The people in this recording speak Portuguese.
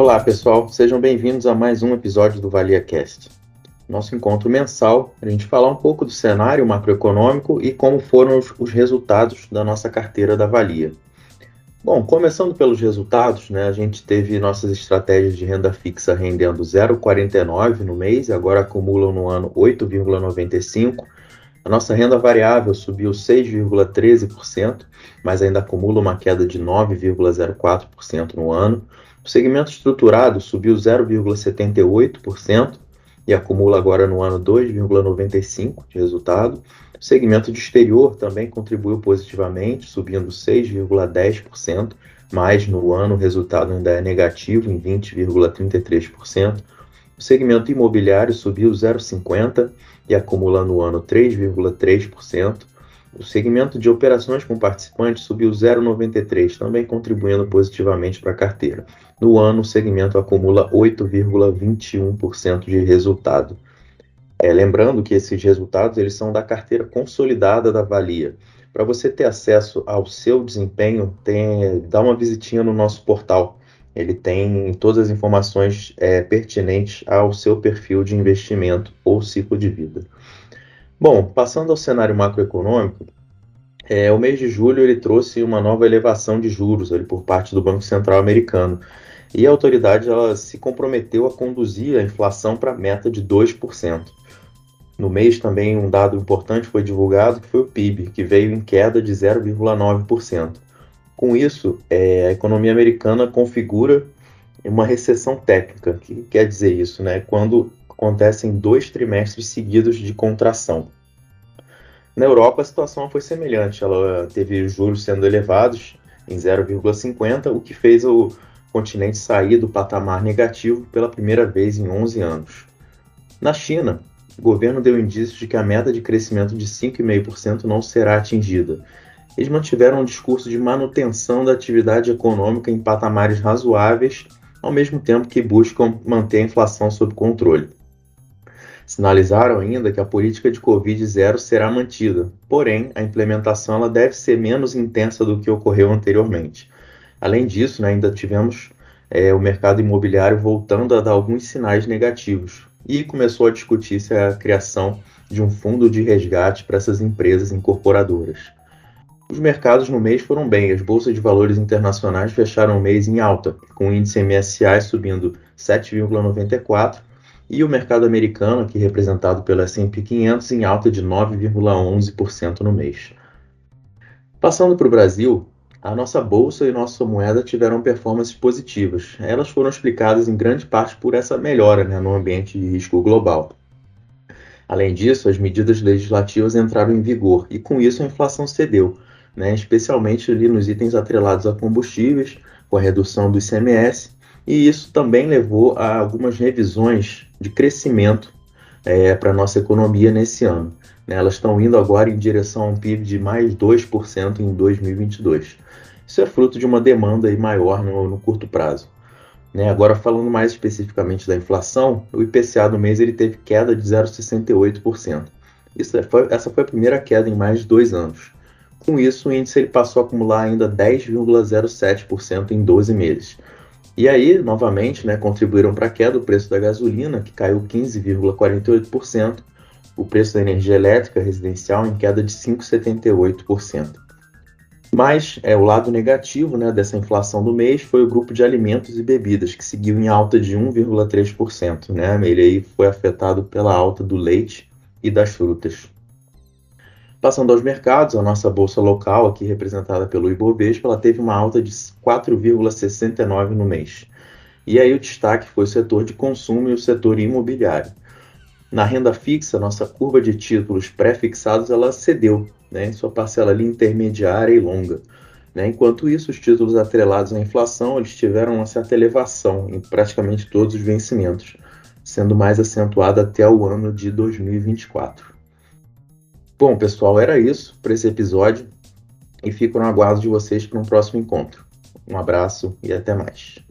Olá, pessoal, sejam bem-vindos a mais um episódio do ValiaCast. Nosso encontro mensal, a gente falar um pouco do cenário macroeconômico e como foram os, os resultados da nossa carteira da Valia. Bom, começando pelos resultados, né, a gente teve nossas estratégias de renda fixa rendendo 0,49 no mês, agora acumulam no ano 8,95. A nossa renda variável subiu 6,13%, mas ainda acumula uma queda de 9,04% no ano. O segmento estruturado subiu 0,78% e acumula agora no ano 2,95% de resultado. O segmento de exterior também contribuiu positivamente, subindo 6,10%, mas no ano o resultado ainda é negativo, em 20,33%. O segmento imobiliário subiu 0,50% e acumula no ano 3,3%. O segmento de operações com participantes subiu 0,93, também contribuindo positivamente para a carteira. No ano, o segmento acumula 8,21% de resultado. É, lembrando que esses resultados eles são da carteira consolidada da Valia. Para você ter acesso ao seu desempenho, tem, dá uma visitinha no nosso portal. Ele tem todas as informações é, pertinentes ao seu perfil de investimento ou ciclo de vida. Bom, passando ao cenário macroeconômico, é, o mês de julho ele trouxe uma nova elevação de juros ali, por parte do Banco Central americano. E a autoridade ela se comprometeu a conduzir a inflação para a meta de 2%. No mês também um dado importante foi divulgado, que foi o PIB, que veio em queda de 0,9%. Com isso, é, a economia americana configura uma recessão técnica. O que quer dizer isso? Né? Quando acontecem dois trimestres seguidos de contração. Na Europa, a situação foi semelhante. Ela teve juros sendo elevados em 0,50, o que fez o continente sair do patamar negativo pela primeira vez em 11 anos. Na China, o governo deu indícios de que a meta de crescimento de 5,5% não será atingida. Eles mantiveram um discurso de manutenção da atividade econômica em patamares razoáveis, ao mesmo tempo que buscam manter a inflação sob controle. Sinalizaram ainda que a política de Covid zero será mantida, porém a implementação ela deve ser menos intensa do que ocorreu anteriormente. Além disso, né, ainda tivemos é, o mercado imobiliário voltando a dar alguns sinais negativos, e começou a discutir-se a criação de um fundo de resgate para essas empresas incorporadoras. Os mercados no mês foram bem, as bolsas de valores internacionais fecharam o mês em alta, com o índice MSCI subindo 7,94 e o mercado americano, aqui representado pelo S&P 500, em alta de 9,11% no mês. Passando para o Brasil, a nossa bolsa e nossa moeda tiveram performances positivas. Elas foram explicadas em grande parte por essa melhora né, no ambiente de risco global. Além disso, as medidas legislativas entraram em vigor e com isso a inflação cedeu, né, especialmente ali nos itens atrelados a combustíveis, com a redução do ICMS, e isso também levou a algumas revisões de crescimento é, para a nossa economia nesse ano. Né? Elas estão indo agora em direção a um PIB de mais 2% em 2022. Isso é fruto de uma demanda maior no, no curto prazo. Né? Agora, falando mais especificamente da inflação, o IPCA do mês ele teve queda de 0,68%. Isso é, foi, essa foi a primeira queda em mais de dois anos. Com isso, o índice ele passou a acumular ainda 10,07% em 12 meses. E aí, novamente, né, contribuíram para a queda o preço da gasolina, que caiu 15,48%, o preço da energia elétrica residencial em queda de 5,78%. Mas é, o lado negativo né, dessa inflação do mês foi o grupo de alimentos e bebidas, que seguiu em alta de 1,3%. Né? Ele aí foi afetado pela alta do leite e das frutas. Passando aos mercados, a nossa bolsa local, aqui representada pelo Ibovespa, ela teve uma alta de 4,69 no mês. E aí o destaque foi o setor de consumo e o setor imobiliário. Na renda fixa, nossa curva de títulos pré-fixados ela cedeu, né, em sua parcela ali intermediária e longa. Né? Enquanto isso, os títulos atrelados à inflação eles tiveram uma certa elevação em praticamente todos os vencimentos, sendo mais acentuada até o ano de 2024. Bom, pessoal, era isso para esse episódio e fico no aguardo de vocês para um próximo encontro. Um abraço e até mais.